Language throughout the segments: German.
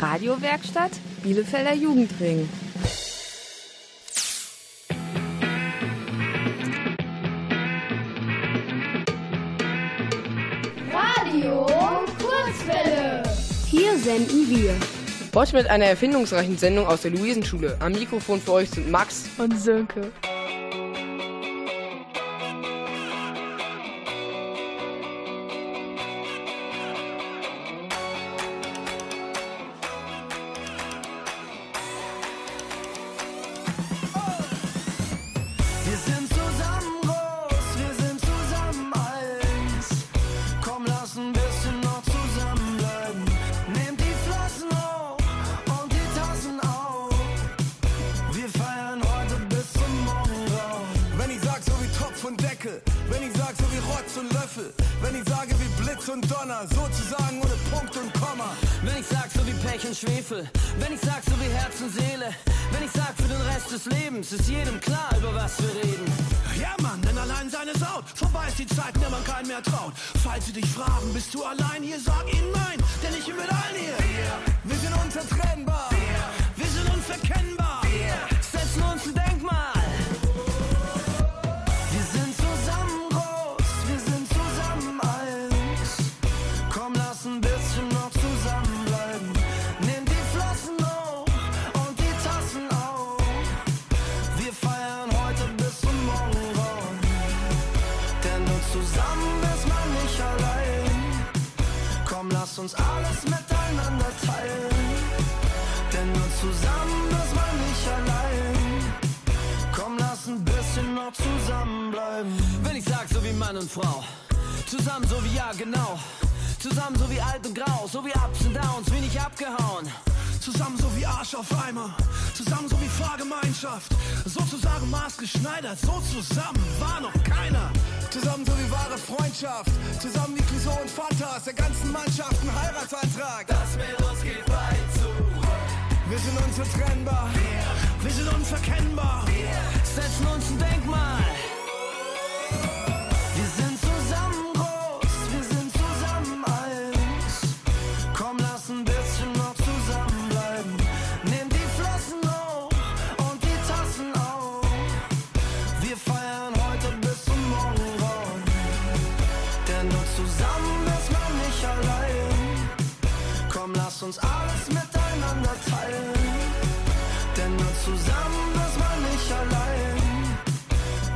Radiowerkstatt Bielefelder Jugendring. Radio Kurzwelle. Hier senden wir Heute mit einer erfindungsreichen Sendung aus der Luisenschule. Am Mikrofon für euch sind Max und Sönke. Uns alles miteinander teilen. Denn nur zusammen ist man nicht allein. Komm, lass ein bisschen noch zusammenbleiben. Wenn ich sag, so wie Mann und Frau. Zusammen so wie ja, genau. Zusammen so wie alt und grau. So wie Ups und Downs, wenig abgehauen. Zusammen so wie Arsch auf Eimer, zusammen so wie Fahrgemeinschaft, sozusagen maßgeschneidert, so zusammen war noch keiner. Zusammen so wie wahre Freundschaft, zusammen wie Clouseau und Fantas, der ganzen Mannschaft ein Heiratsantrag. Das mit uns geht weit zu. Wir sind unzertrennbar, wir sind unverkennbar. Setzen uns ein Denkmal. Lass uns alles miteinander teilen. Denn nur zusammen ist man nicht allein.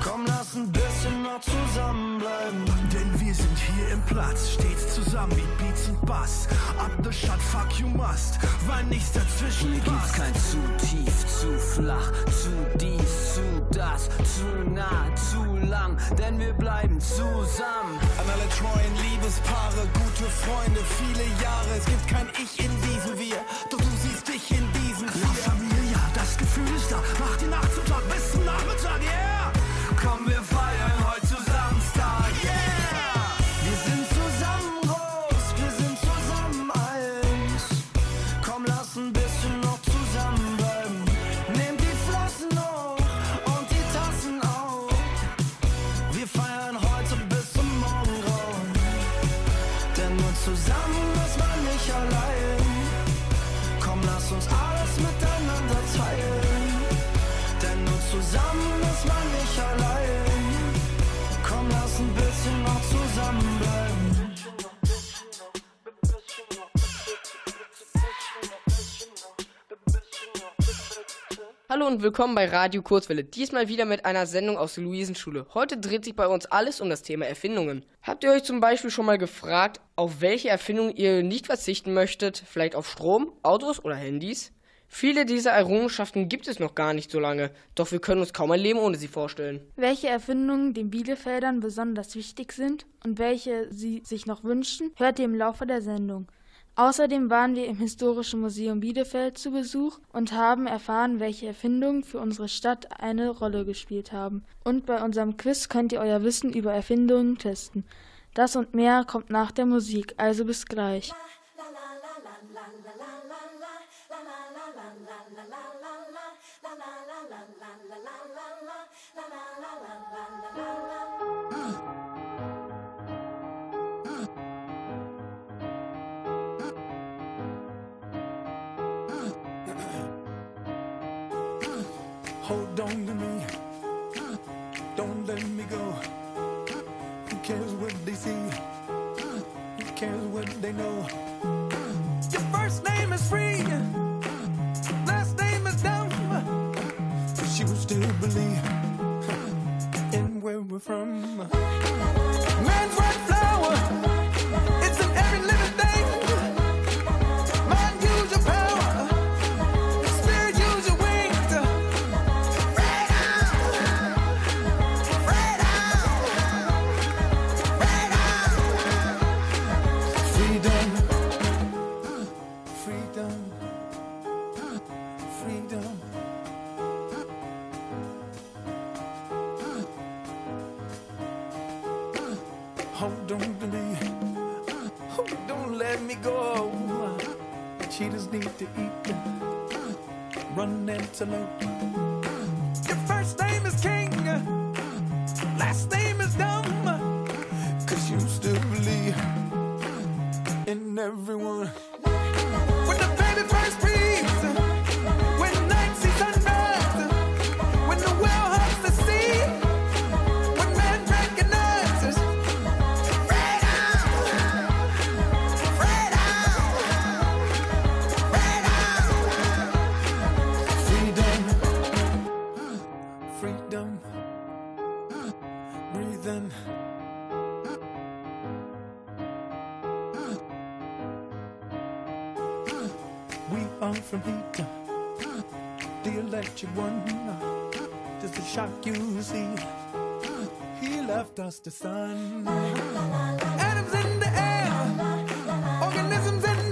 Komm, lass ein bisschen noch zusammenbleiben. Denn wir sind hier im Platz, stets zusammen wie Bass. Up the shot, fuck you must, weil nichts dazwischen Hier gibt's passt. kein zu tief, zu flach, zu dies, zu das, zu nah, zu lang, denn wir bleiben zusammen. An alle treuen Liebespaare, gute Freunde, viele Jahre. Es gibt kein Ich in diesem Wir, doch du siehst dich in diesen und willkommen bei Radio Kurzwelle. Diesmal wieder mit einer Sendung aus der Luisenschule. Heute dreht sich bei uns alles um das Thema Erfindungen. Habt ihr euch zum Beispiel schon mal gefragt, auf welche Erfindung ihr nicht verzichten möchtet? Vielleicht auf Strom, Autos oder Handys? Viele dieser Errungenschaften gibt es noch gar nicht so lange, doch wir können uns kaum ein Leben ohne sie vorstellen. Welche Erfindungen den Bielefeldern besonders wichtig sind und welche sie sich noch wünschen, hört ihr im Laufe der Sendung. Außerdem waren wir im Historischen Museum Bielefeld zu Besuch und haben erfahren, welche Erfindungen für unsere Stadt eine Rolle gespielt haben. Und bei unserem Quiz könnt ihr euer Wissen über Erfindungen testen. Das und mehr kommt nach der Musik, also bis gleich. Hold on to me. Don't let me go. Who cares what they see? Who cares what they know? Your first name is free. Last name is dumb. But you still believe in where we're from. Breathe. We are from heat, the electric one. Just a shock you see. He left us the sun. Atoms in the air, organisms in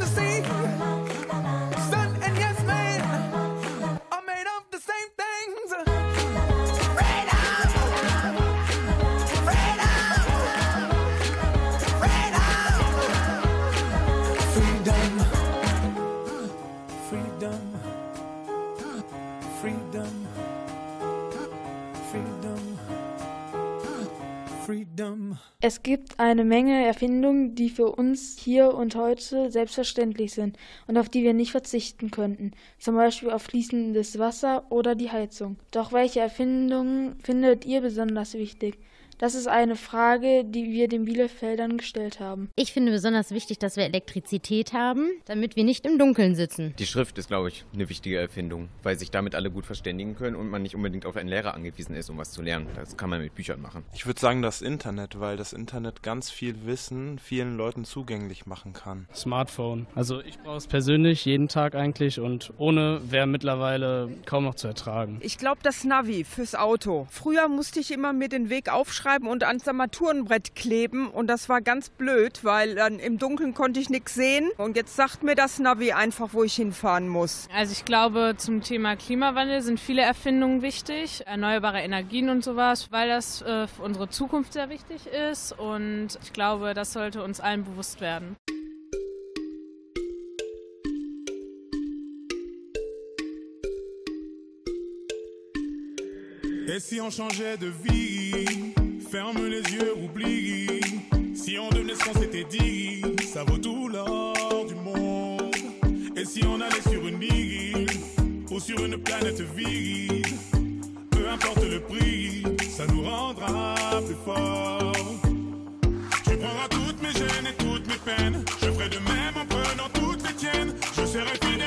Es gibt eine Menge Erfindungen, die für uns hier und heute selbstverständlich sind und auf die wir nicht verzichten könnten, zum Beispiel auf fließendes Wasser oder die Heizung. Doch welche Erfindungen findet ihr besonders wichtig? Das ist eine Frage, die wir den Bielefeldern gestellt haben. Ich finde besonders wichtig, dass wir Elektrizität haben, damit wir nicht im Dunkeln sitzen. Die Schrift ist, glaube ich, eine wichtige Erfindung, weil sich damit alle gut verständigen können und man nicht unbedingt auf einen Lehrer angewiesen ist, um was zu lernen. Das kann man mit Büchern machen. Ich würde sagen das Internet, weil das Internet ganz viel Wissen vielen Leuten zugänglich machen kann. Smartphone. Also ich brauche es persönlich jeden Tag eigentlich und ohne wäre mittlerweile kaum noch zu ertragen. Ich glaube, das Navi fürs Auto. Früher musste ich immer mir den Weg aufschreiben und ans Armaturenbrett kleben und das war ganz blöd, weil dann im Dunkeln konnte ich nichts sehen und jetzt sagt mir das Navi einfach, wo ich hinfahren muss. Also ich glaube, zum Thema Klimawandel sind viele Erfindungen wichtig, erneuerbare Energien und sowas, weil das äh, für unsere Zukunft sehr wichtig ist und ich glaube, das sollte uns allen bewusst werden. Et si on changeait de vie Ferme les yeux, oublie. Si on devenait ce qu'on s'était dit, ça vaut tout l'or du monde. Et si on allait sur une île ou sur une planète vide, peu importe le prix, ça nous rendra plus forts. Tu prendras toutes mes gênes et toutes mes peines. Je ferai de même en prenant toutes les tiennes. Je serai fidèle,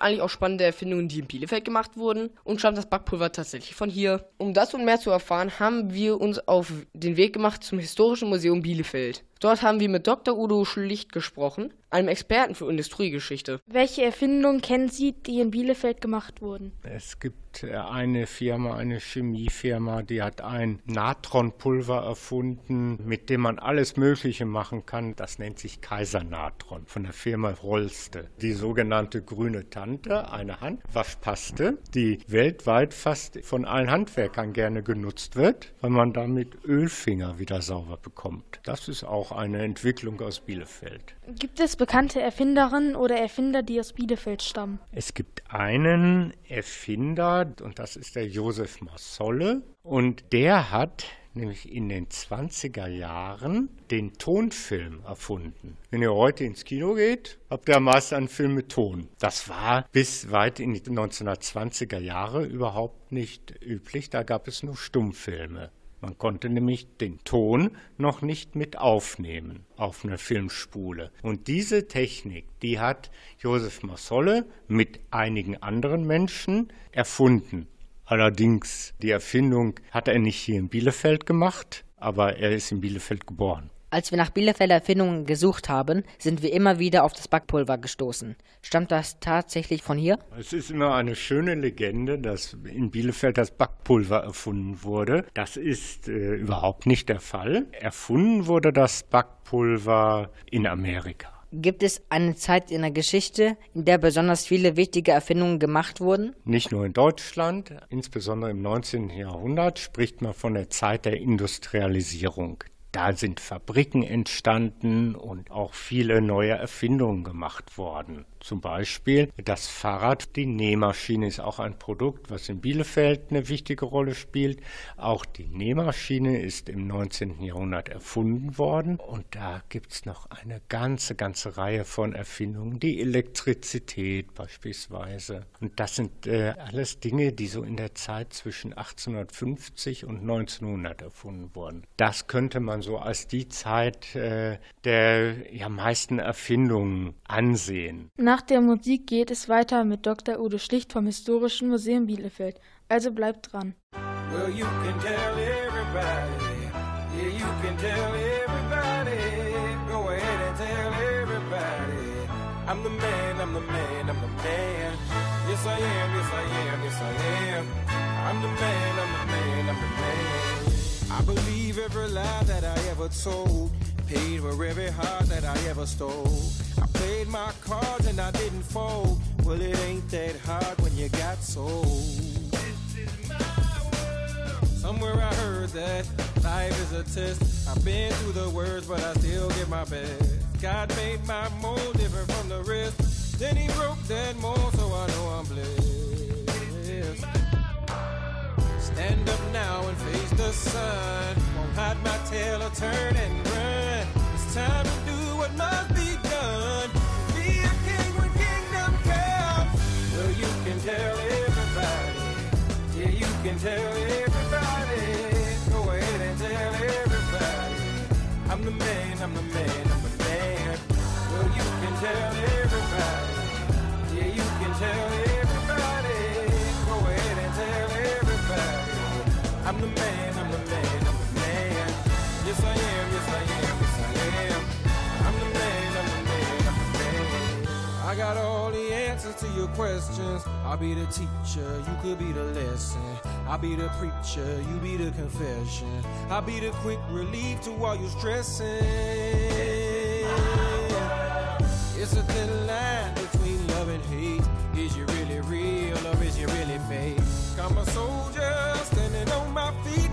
eigentlich auch spannende Erfindungen, die in Bielefeld gemacht wurden? Und stammt das Backpulver tatsächlich von hier? Um das und mehr zu erfahren, haben wir uns auf den Weg gemacht zum Historischen Museum Bielefeld. Dort haben wir mit Dr. Udo Schlicht gesprochen, einem Experten für Industriegeschichte. Welche Erfindungen kennen Sie, die in Bielefeld gemacht wurden? Es gibt äh, eine Firma, eine Chemiefirma, die hat ein Natronpulver erfunden, mit dem man alles Mögliche machen kann. Das nennt sich Kaisernatron von der Firma Rolste. Die sogenannte grüne Tante, eine Handwaschpaste, die weltweit fast von allen Handwerkern gerne genutzt wird, weil man damit Ölfinger wieder sauber bekommt. Das ist auch eine Entwicklung aus Bielefeld. Gibt es bekannte Erfinderinnen oder Erfinder, die aus Bielefeld stammen? Es gibt einen Erfinder, und das ist der Josef Marsolle, und der hat nämlich in den 20er Jahren den Tonfilm erfunden. Wenn ihr heute ins Kino geht, habt ihr meist einen Film mit Ton. Das war bis weit in die 1920er Jahre überhaupt nicht üblich, da gab es nur Stummfilme. Man konnte nämlich den Ton noch nicht mit aufnehmen auf einer Filmspule. Und diese Technik, die hat Josef Marsolle mit einigen anderen Menschen erfunden. Allerdings, die Erfindung hat er nicht hier in Bielefeld gemacht, aber er ist in Bielefeld geboren. Als wir nach Bielefelder Erfindungen gesucht haben, sind wir immer wieder auf das Backpulver gestoßen. Stammt das tatsächlich von hier? Es ist immer eine schöne Legende, dass in Bielefeld das Backpulver erfunden wurde. Das ist äh, überhaupt nicht der Fall. Erfunden wurde das Backpulver in Amerika. Gibt es eine Zeit in der Geschichte, in der besonders viele wichtige Erfindungen gemacht wurden? Nicht nur in Deutschland, insbesondere im 19. Jahrhundert spricht man von der Zeit der Industrialisierung. Da sind Fabriken entstanden und auch viele neue Erfindungen gemacht worden. Zum Beispiel das Fahrrad, die Nähmaschine ist auch ein Produkt, was in Bielefeld eine wichtige Rolle spielt. Auch die Nähmaschine ist im 19. Jahrhundert erfunden worden und da gibt es noch eine ganze, ganze Reihe von Erfindungen. Die Elektrizität beispielsweise. Und das sind äh, alles Dinge, die so in der Zeit zwischen 1850 und 1900 erfunden wurden. Das könnte man so als die Zeit äh, der ja, meisten Erfindungen ansehen. Nach der Musik geht es weiter mit Dr. Udo Schlicht vom Historischen Museum Bielefeld. Also bleibt dran. Well, you can tell everybody. Yeah, you can tell everybody. Go ahead and tell everybody. I'm the man, I'm the man, I'm the man. Yes, I am, yes, I am, yes, I am. I'm the man, I'm the man, I'm the man. I believe every lie that I ever told. Paid for every heart that I ever stole. I played my cards and I didn't fold. Well, it ain't that hard when you got sold. This is my world. Somewhere I heard that life is a test. I've been through the worst, but I still give my best. God made my mold different from the rest. Then he broke that mold, so I know I'm blessed. Stand up now and face the sun. Won't hide my tail or turn and run. It's time to do what must your questions. I'll be the teacher, you could be the lesson. I'll be the preacher, you be the confession. I'll be the quick relief to all your stressing. It's a thin line between love and hate. Is you really real or is you really fake? I'm a soldier standing on my feet,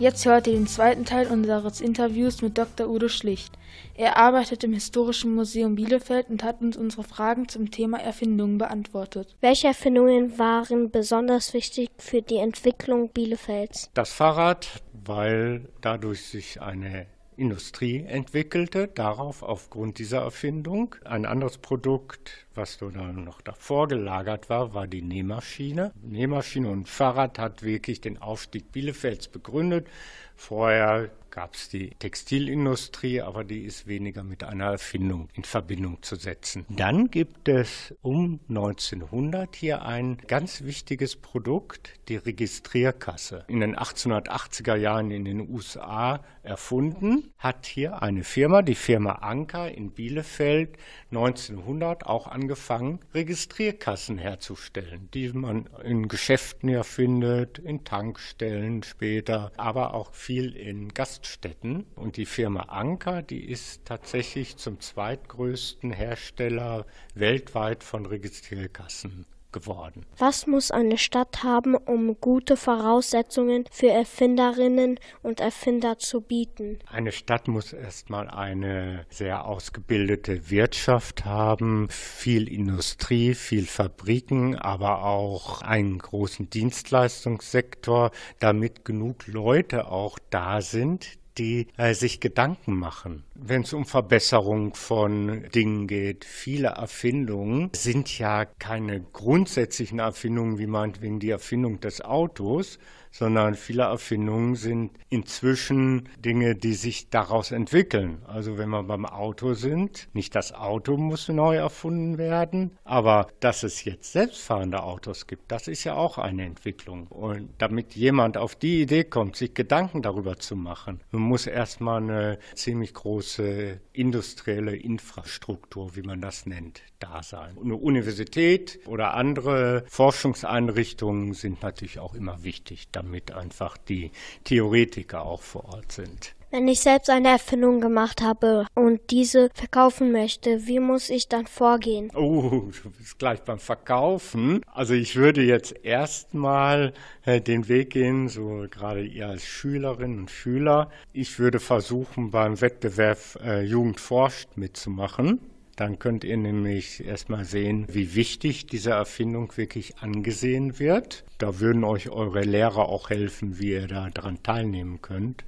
Jetzt hört ihr den zweiten Teil unseres Interviews mit Dr. Udo Schlicht. Er arbeitet im Historischen Museum Bielefeld und hat uns unsere Fragen zum Thema Erfindungen beantwortet. Welche Erfindungen waren besonders wichtig für die Entwicklung Bielefelds? Das Fahrrad, weil dadurch sich eine Industrie entwickelte, darauf aufgrund dieser Erfindung. Ein anderes Produkt, was da noch davor gelagert war, war die Nähmaschine. Nähmaschine und Fahrrad hat wirklich den Aufstieg Bielefelds begründet. Vorher gab es die Textilindustrie, aber die ist weniger mit einer Erfindung in Verbindung zu setzen. Dann gibt es um 1900 hier ein ganz wichtiges Produkt, die Registrierkasse. In den 1880er Jahren in den USA erfunden, hat hier eine Firma, die Firma Anker in Bielefeld, 1900 auch angefangen, Registrierkassen herzustellen, die man in Geschäften ja findet, in Tankstellen später, aber auch viel in Gaststätten. Und die Firma Anker, die ist tatsächlich zum zweitgrößten Hersteller weltweit von Registrierkassen geworden. Was muss eine Stadt haben, um gute Voraussetzungen für Erfinderinnen und Erfinder zu bieten? Eine Stadt muss erstmal eine sehr ausgebildete Wirtschaft haben, viel Industrie, viel Fabriken, aber auch einen großen Dienstleistungssektor, damit genug Leute auch da sind, die äh, sich Gedanken machen. Wenn es um Verbesserung von Dingen geht, viele Erfindungen sind ja keine grundsätzlichen Erfindungen, wie meinetwegen die Erfindung des Autos, sondern viele Erfindungen sind inzwischen Dinge, die sich daraus entwickeln. Also wenn wir beim Auto sind, nicht das Auto muss neu erfunden werden, aber dass es jetzt selbstfahrende Autos gibt, das ist ja auch eine Entwicklung. Und damit jemand auf die Idee kommt, sich Gedanken darüber zu machen, muss erstmal eine ziemlich große industrielle Infrastruktur, wie man das nennt, da sein. Eine Universität oder andere Forschungseinrichtungen sind natürlich auch immer wichtig, damit einfach die Theoretiker auch vor Ort sind. Wenn ich selbst eine Erfindung gemacht habe und diese verkaufen möchte, wie muss ich dann vorgehen? Oh, du bist gleich beim Verkaufen. Also ich würde jetzt erstmal äh, den Weg gehen, so gerade ihr als Schülerinnen und Schüler. Ich würde versuchen, beim Wettbewerb äh, Jugend forscht mitzumachen. Dann könnt ihr nämlich erstmal sehen, wie wichtig diese Erfindung wirklich angesehen wird. Da würden euch eure Lehrer auch helfen, wie ihr da dran teilnehmen könnt.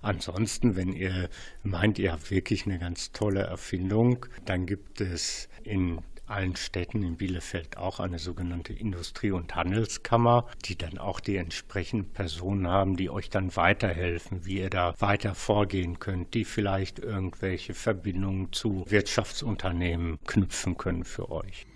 Ansonsten, wenn ihr meint, ihr habt wirklich eine ganz tolle Erfindung, dann gibt es in allen Städten in Bielefeld auch eine sogenannte Industrie- und Handelskammer, die dann auch die entsprechenden Personen haben, die euch dann weiterhelfen, wie ihr da weiter vorgehen könnt, die vielleicht irgendwelche Verbindungen zu Wirtschaftsunternehmen knüpfen können für euch.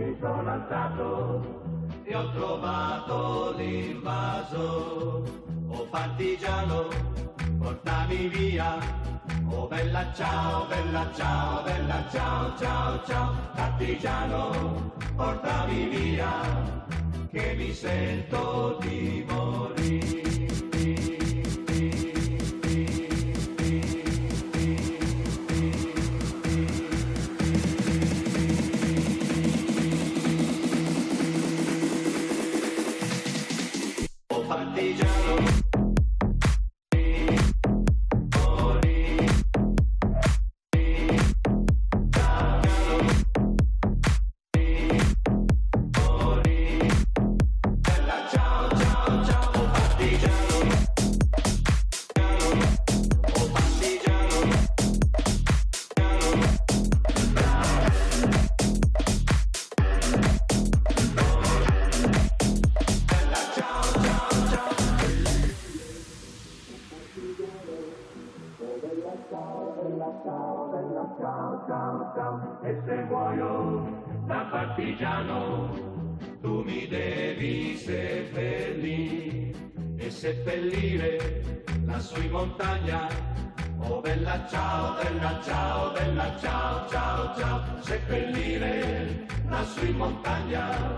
mi sono alzato e ho trovato l'invaso. Oh partigiano, portami via. Oh bella ciao, bella ciao, bella ciao, ciao, ciao. Partigiano, portami via, che mi sento di morire.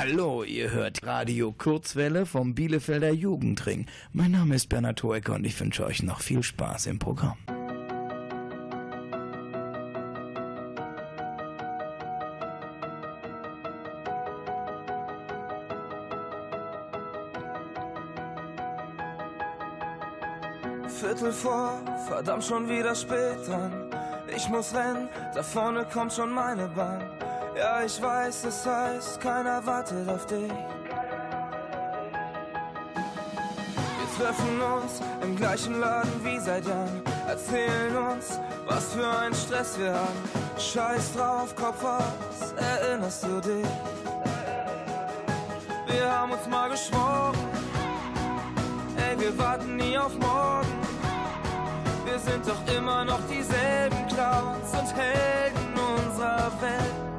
Hallo, ihr hört Radio Kurzwelle vom Bielefelder Jugendring. Mein Name ist Bernhard Hoeker und ich wünsche euch noch viel Spaß im Programm. Viertel vor, verdammt schon wieder spät dran. Ich muss rennen, da vorne kommt schon meine Bahn. Ja, ich weiß, es heißt, keiner wartet auf dich. Wir treffen uns im gleichen Laden wie seit Jahren. Erzählen uns, was für ein Stress wir haben. Scheiß drauf, Kopf aus, erinnerst du dich? Wir haben uns mal geschworen, ey, wir warten nie auf morgen. Wir sind doch immer noch dieselben Clowns und Helden unserer Welt.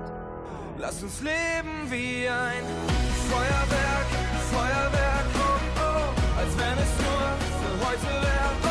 Lass uns leben wie ein Feuerwerk, Feuerwerk, oh oh, als wenn es nur für heute wäre,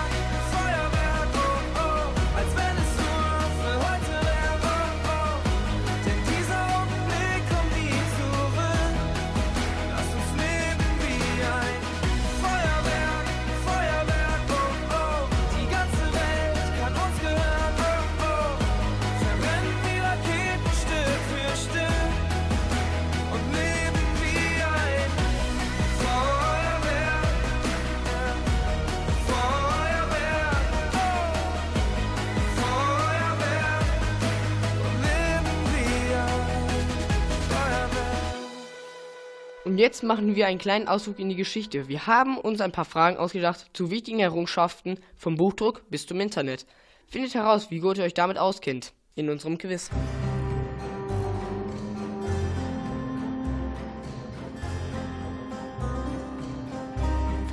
jetzt machen wir einen kleinen Ausflug in die Geschichte. Wir haben uns ein paar Fragen ausgedacht zu wichtigen Errungenschaften vom Buchdruck bis zum Internet. Findet heraus, wie gut ihr euch damit auskennt, in unserem Quiz.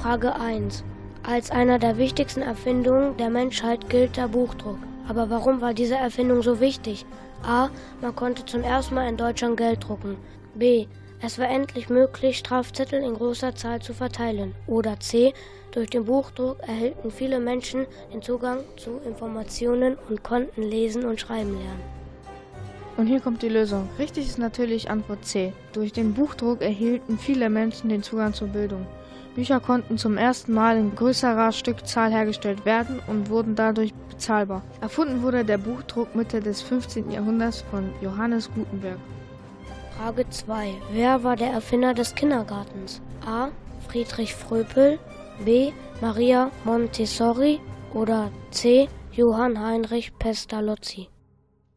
Frage 1. Als einer der wichtigsten Erfindungen der Menschheit gilt der Buchdruck. Aber warum war diese Erfindung so wichtig? A. Man konnte zum ersten Mal in Deutschland Geld drucken. B. Es war endlich möglich, Strafzettel in großer Zahl zu verteilen. Oder C. Durch den Buchdruck erhielten viele Menschen den Zugang zu Informationen und konnten lesen und schreiben lernen. Und hier kommt die Lösung. Richtig ist natürlich Antwort C. Durch den Buchdruck erhielten viele Menschen den Zugang zur Bildung. Bücher konnten zum ersten Mal in größerer Stückzahl hergestellt werden und wurden dadurch bezahlbar. Erfunden wurde der Buchdruck Mitte des 15. Jahrhunderts von Johannes Gutenberg. Frage 2. Wer war der Erfinder des Kindergartens? A. Friedrich Fröpel, B. Maria Montessori oder C. Johann Heinrich Pestalozzi.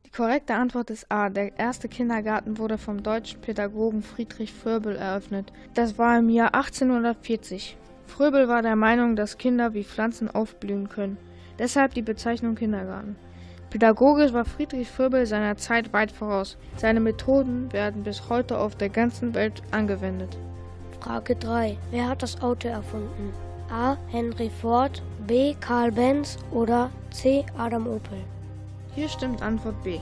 Die korrekte Antwort ist A. Der erste Kindergarten wurde vom deutschen Pädagogen Friedrich Fröbel eröffnet. Das war im Jahr 1840. Fröbel war der Meinung, dass Kinder wie Pflanzen aufblühen können. Deshalb die Bezeichnung Kindergarten. Pädagogisch war Friedrich Fröbel seiner Zeit weit voraus. Seine Methoden werden bis heute auf der ganzen Welt angewendet. Frage 3. Wer hat das Auto erfunden? A. Henry Ford, B. Karl Benz oder C. Adam Opel. Hier stimmt Antwort B.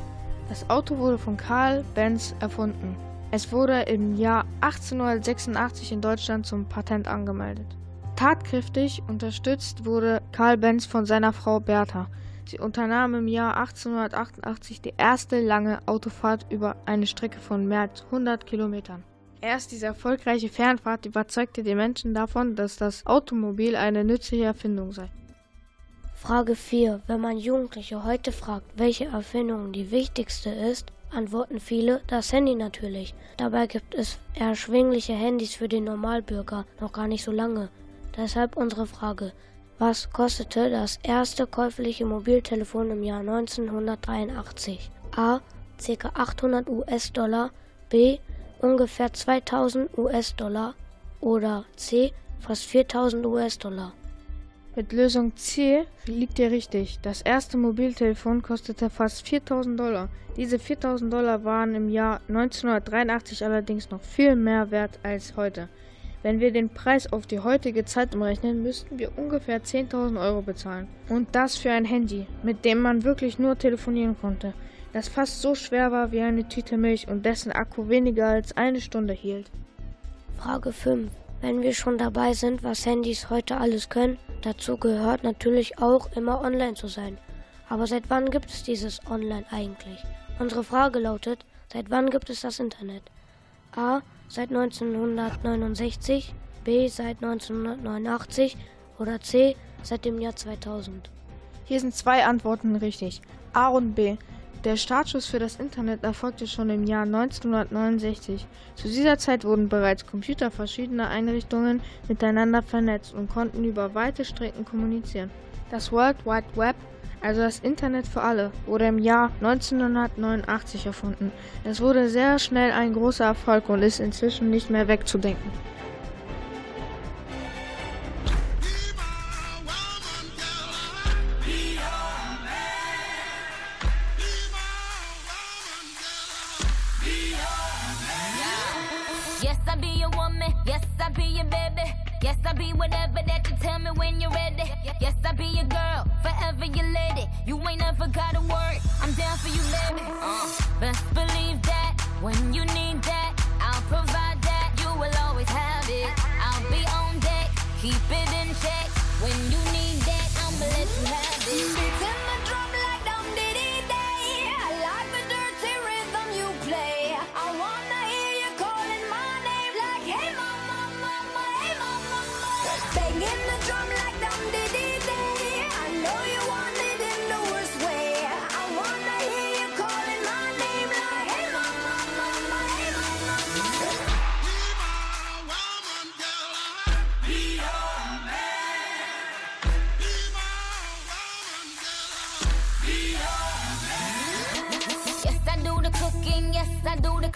Das Auto wurde von Karl Benz erfunden. Es wurde im Jahr 1886 in Deutschland zum Patent angemeldet. Tatkräftig unterstützt wurde Karl Benz von seiner Frau Bertha. Sie unternahm im Jahr 1888 die erste lange Autofahrt über eine Strecke von mehr als 100 Kilometern. Erst diese erfolgreiche Fernfahrt überzeugte die Menschen davon, dass das Automobil eine nützliche Erfindung sei. Frage 4. Wenn man Jugendliche heute fragt, welche Erfindung die wichtigste ist, antworten viele das Handy natürlich. Dabei gibt es erschwingliche Handys für den Normalbürger noch gar nicht so lange. Deshalb unsere Frage. Was kostete das erste käufliche Mobiltelefon im Jahr 1983? A. Ca. 800 US-Dollar, B. ungefähr 2000 US-Dollar oder C. fast 4000 US-Dollar. Mit Lösung C liegt ihr richtig. Das erste Mobiltelefon kostete fast 4000 Dollar. Diese 4000 Dollar waren im Jahr 1983 allerdings noch viel mehr wert als heute. Wenn wir den Preis auf die heutige Zeit umrechnen, müssten wir ungefähr 10.000 Euro bezahlen. Und das für ein Handy, mit dem man wirklich nur telefonieren konnte, das fast so schwer war wie eine Tüte Milch und dessen Akku weniger als eine Stunde hielt. Frage 5. Wenn wir schon dabei sind, was Handys heute alles können, dazu gehört natürlich auch immer online zu sein. Aber seit wann gibt es dieses Online eigentlich? Unsere Frage lautet, seit wann gibt es das Internet? A. Seit 1969, B. Seit 1989 oder C. Seit dem Jahr 2000. Hier sind zwei Antworten richtig. A und B. Der Startschuss für das Internet erfolgte schon im Jahr 1969. Zu dieser Zeit wurden bereits Computer verschiedener Einrichtungen miteinander vernetzt und konnten über weite Strecken kommunizieren. Das World Wide Web, also das Internet für alle, wurde im Jahr 1989 erfunden. Es wurde sehr schnell ein großer Erfolg und ist inzwischen nicht mehr wegzudenken. Yes, I be your woman. Yes, I be your baby. Yes, I be whatever that you tell me when you're ready. Yes, I be your girl, forever your lady. You ain't never gotta worry. I'm down for you, baby. Uh, best believe that when you need that, I'll provide that. You will always have it. I'll be on deck, keep it in check. When you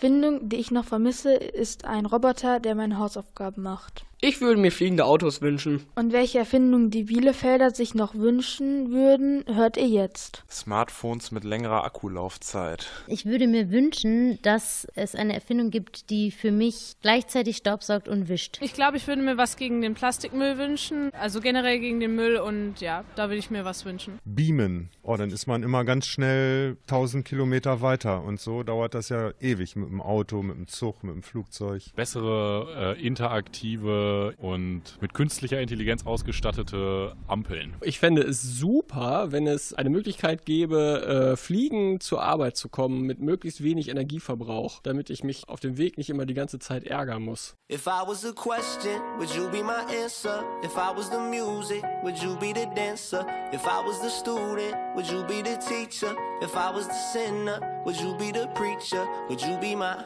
Erfindung, die ich noch vermisse, ist ein Roboter, der meine Hausaufgaben macht. Ich würde mir fliegende Autos wünschen. Und welche Erfindung die Bielefelder sich noch wünschen würden, hört ihr jetzt. Smartphones mit längerer Akkulaufzeit. Ich würde mir wünschen, dass es eine Erfindung gibt, die für mich gleichzeitig staubsaugt und wischt. Ich glaube, ich würde mir was gegen den Plastikmüll wünschen, also generell gegen den Müll und ja, da würde ich mir was wünschen. Beamen. Oh, dann ist man immer ganz schnell 1000 Kilometer weiter und so dauert das ja ewig mit dem Auto, mit dem Zug, mit dem Flugzeug. Bessere, äh, interaktive und mit künstlicher Intelligenz ausgestattete Ampeln. Ich fände es super, wenn es eine Möglichkeit gäbe, äh, fliegen zur Arbeit zu kommen mit möglichst wenig Energieverbrauch, damit ich mich auf dem Weg nicht immer die ganze Zeit ärgern muss. If I was a question, would you be my answer? If I was the music, would you be the dancer? If I was the student, would you be the teacher? If I was the sinner, would you be the preacher? Would you be my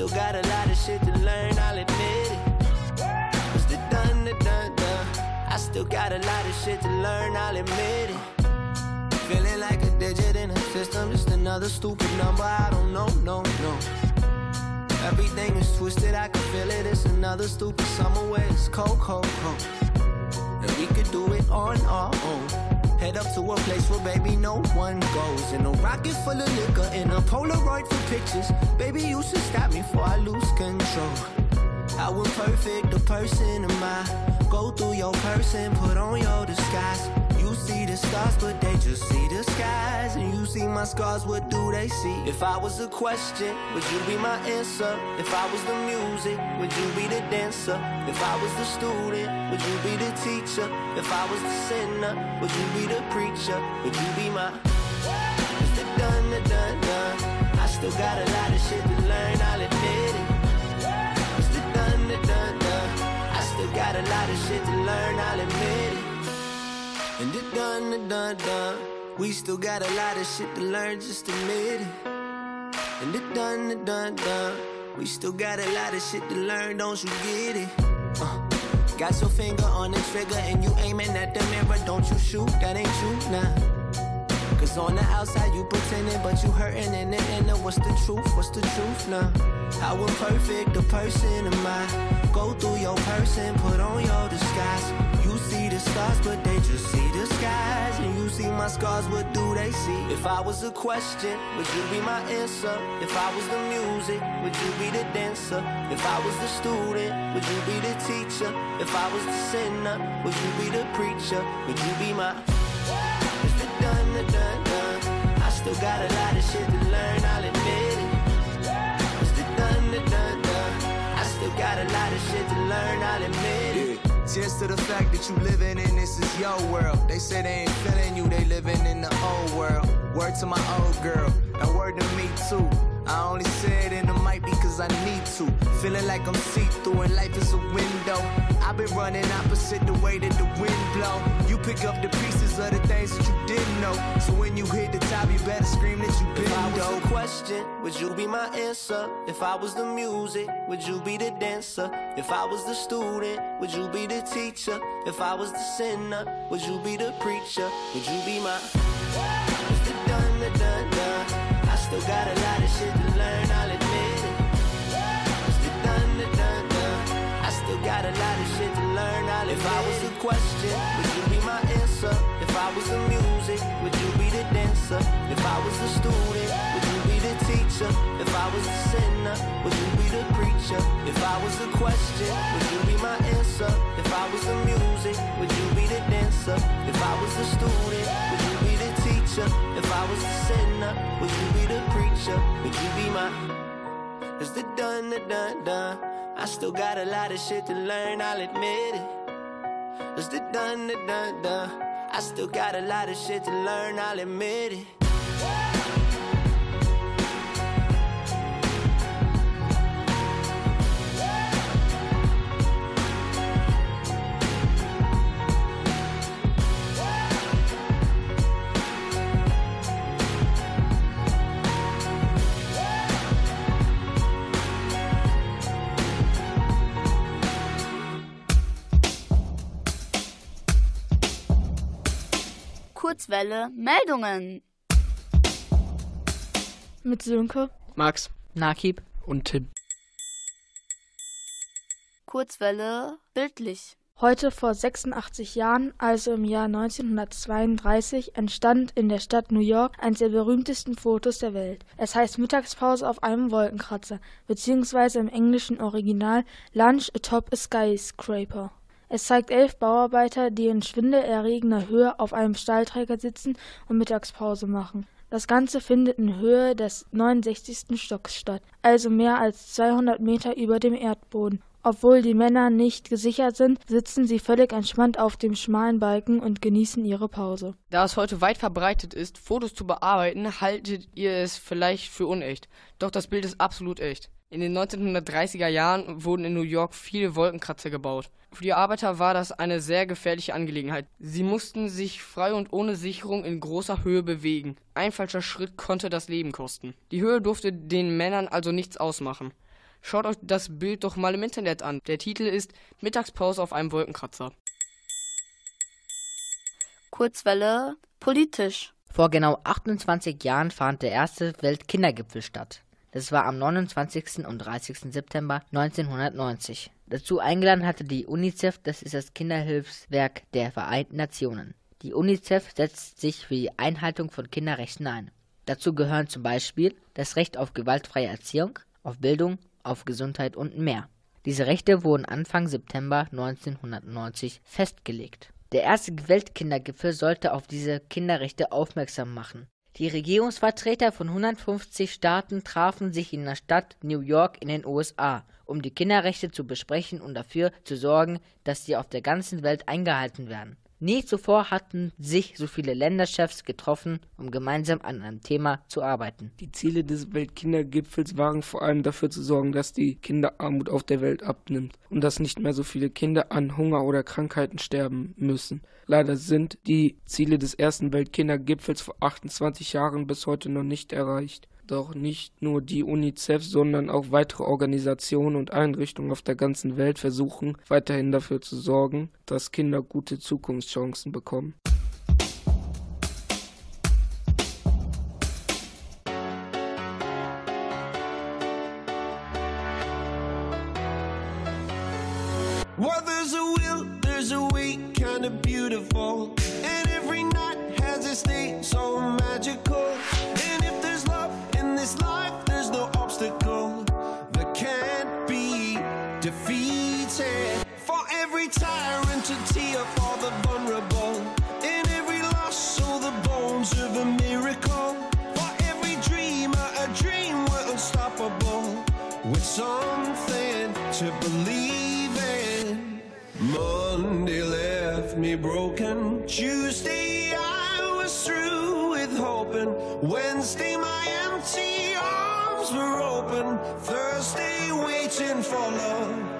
still got a lot of shit to learn, I'll admit it. It's the done, the done, done. I still got a lot of shit to learn, I'll admit it. Feeling like a digit in a system, just another stupid number. I don't know, no, no. Everything is twisted, I can feel it. It's another stupid summer where it's cold, cold, cold. And we could do it on our own. Head up to a place where baby no one goes. In a rocket full of liquor, in a Polaroid for pictures. Baby, you should stop me before I lose control. How imperfect perfect the person am I? Go through your person, put on your disguise. You see the stars, but they just see the skies. And you see my scars, what do they see? If I was a question, would you be my answer? If I was the music, would you be the dancer? If I was the student, would you be the teacher? If I was the sinner, would you be the preacher? Would you be my It's the done, the done, done. I still got a lot of shit to learn, I'll admit a lot of shit to learn, I'll admit it. And the done, the done, done. We still got a lot of shit to learn, just admit it. And it done, it done, done. We still got a lot of shit to learn, don't you get it? Uh, got your finger on the trigger and you aiming at the mirror, don't you shoot? That ain't you, nah. Cause on the outside you pretending, but you hurting in the inner. What's the truth? What's the truth now? How imperfect a person am I? Go through your person, put on your disguise. You see the stars, but they just see the skies. And you see my scars, what do they see? If I was a question, would you be my answer? If I was the music, would you be the dancer? If I was the student, would you be the teacher? If I was the sinner, would you be the preacher? Would you be my done, done, done. I still got a lot of shit to learn, I'll admit it. It's the done, done, done. I still got a lot of shit to learn, I'll admit it. Cheers to the fact that you living in this is your world. They say they ain't feeling you, they living in the old world. Word to my old girl, and word to me too. I only say it in the mic because I need to. Feeling like I'm see-through and life is a window. I've been running opposite the way that the wind blow. You pick up the pieces of the things that you didn't know. So when you hit the top, you better scream that you been If I was dope. a question, would you be my answer? If I was the music, would you be the dancer? If I was the student, would you be the teacher? If I was the sinner, would you be the preacher? Would you be my the done, the done, done. I still got a lot of shit a lot of shit to learn, I'll If I was a question, would you be my answer? If I was the music, would you be the dancer? If I was the student, would you be the teacher? If I was the sinner, would you be the preacher? If I was the question, would you be my answer? If I was the music, would you be the dancer? If I was the student, would you be the teacher? If I was the sinner, would you be the preacher? Would you be my It's the done, the done, done. I still got a lot of shit to learn, I'll admit it. It's the done, the done, done. I still got a lot of shit to learn, I'll admit it. Kurzwelle Meldungen. Mit Sönke. Max. Nakib. Und Tim. Kurzwelle bildlich. Heute vor 86 Jahren, also im Jahr 1932, entstand in der Stadt New York eines der berühmtesten Fotos der Welt. Es heißt Mittagspause auf einem Wolkenkratzer, beziehungsweise im englischen Original Lunch atop a skyscraper. Es zeigt elf Bauarbeiter, die in schwindelerregender Höhe auf einem Stahlträger sitzen und Mittagspause machen. Das Ganze findet in Höhe des 69. Stocks statt, also mehr als 200 Meter über dem Erdboden. Obwohl die Männer nicht gesichert sind, sitzen sie völlig entspannt auf dem schmalen Balken und genießen ihre Pause. Da es heute weit verbreitet ist, Fotos zu bearbeiten, haltet ihr es vielleicht für unecht. Doch das Bild ist absolut echt. In den 1930er Jahren wurden in New York viele Wolkenkratzer gebaut. Für die Arbeiter war das eine sehr gefährliche Angelegenheit. Sie mussten sich frei und ohne Sicherung in großer Höhe bewegen. Ein falscher Schritt konnte das Leben kosten. Die Höhe durfte den Männern also nichts ausmachen. Schaut euch das Bild doch mal im Internet an. Der Titel ist Mittagspause auf einem Wolkenkratzer. Kurzwelle politisch. Vor genau 28 Jahren fand der erste Weltkindergipfel statt. Das war am 29. und 30. September 1990. Dazu eingeladen hatte die UNICEF, das ist das Kinderhilfswerk der Vereinten Nationen. Die UNICEF setzt sich für die Einhaltung von Kinderrechten ein. Dazu gehören zum Beispiel das Recht auf gewaltfreie Erziehung, auf Bildung, auf Gesundheit und mehr. Diese Rechte wurden Anfang September 1990 festgelegt. Der erste Weltkindergipfel sollte auf diese Kinderrechte aufmerksam machen. Die Regierungsvertreter von 150 Staaten trafen sich in der Stadt New York in den USA, um die Kinderrechte zu besprechen und dafür zu sorgen, dass sie auf der ganzen Welt eingehalten werden. Nie zuvor hatten sich so viele Länderchefs getroffen, um gemeinsam an einem Thema zu arbeiten. Die Ziele des Weltkindergipfels waren vor allem dafür zu sorgen, dass die Kinderarmut auf der Welt abnimmt und dass nicht mehr so viele Kinder an Hunger oder Krankheiten sterben müssen. Leider sind die Ziele des ersten Weltkindergipfels vor 28 Jahren bis heute noch nicht erreicht. Doch nicht nur die UNICEF, sondern auch weitere Organisationen und Einrichtungen auf der ganzen Welt versuchen weiterhin dafür zu sorgen, dass Kinder gute Zukunftschancen bekommen. Well, there's a will, there's a way, kinda beautiful. Tyrant to tear for the vulnerable. In every loss, so the bones of a miracle. For every dreamer, a dream we're unstoppable. With something to believe in. Monday left me broken. Tuesday I was through with hoping. Wednesday my empty arms were open. Thursday waiting for love,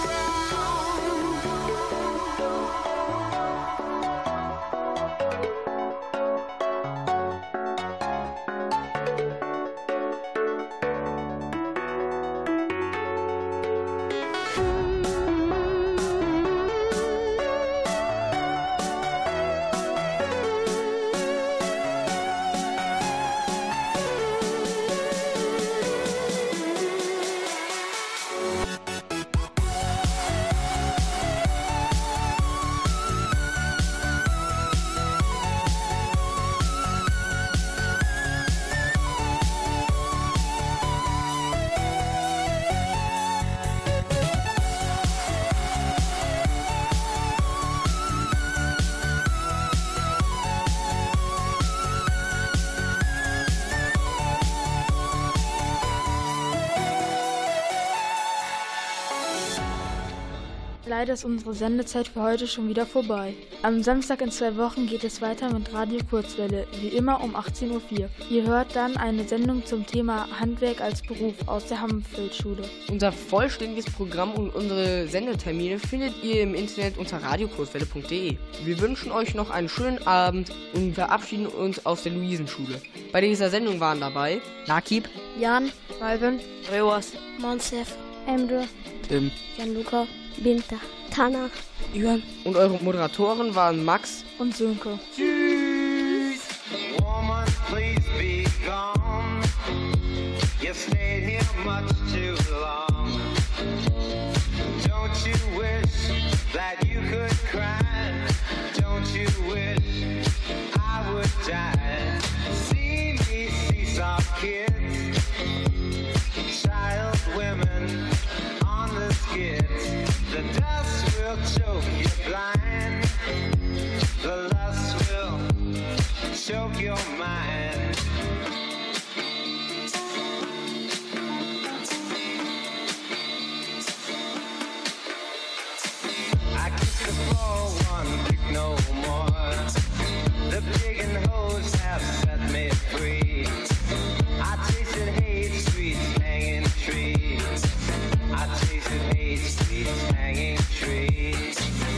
Leider ist unsere Sendezeit für heute schon wieder vorbei. Am Samstag in zwei Wochen geht es weiter mit Radio Kurzwelle, wie immer um 18.04 Uhr. Ihr hört dann eine Sendung zum Thema Handwerk als Beruf aus der Hammelfeldschule. Unser vollständiges Programm und unsere Sendetermine findet ihr im Internet unter radiokurzwelle.de. Wir wünschen euch noch einen schönen Abend und verabschieden uns aus der Luisenschule. Bei dieser Sendung waren dabei Nakib, Jan, Malvin, Rewas, Monsef, Emre, Tim, Gianluca, Binta, Tana, Ivan und eure Moderatoren waren Max und Sönke. Tschüss. Woman, please be gone. You stayed here much too long. Don't you wish that you could cry? Don't you wish I would die? See me, see some kids, child women blind. The lust will choke your mind. I kiss the floor one kick no more. The pig and hose have set me free. I tasted hate, sweet hanging trees. I tasted hate, sweet hanging trees.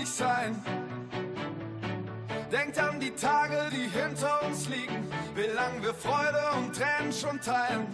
Nicht sein. Denkt an die Tage, die hinter uns liegen, wie lang wir Freude und Tränen schon teilen.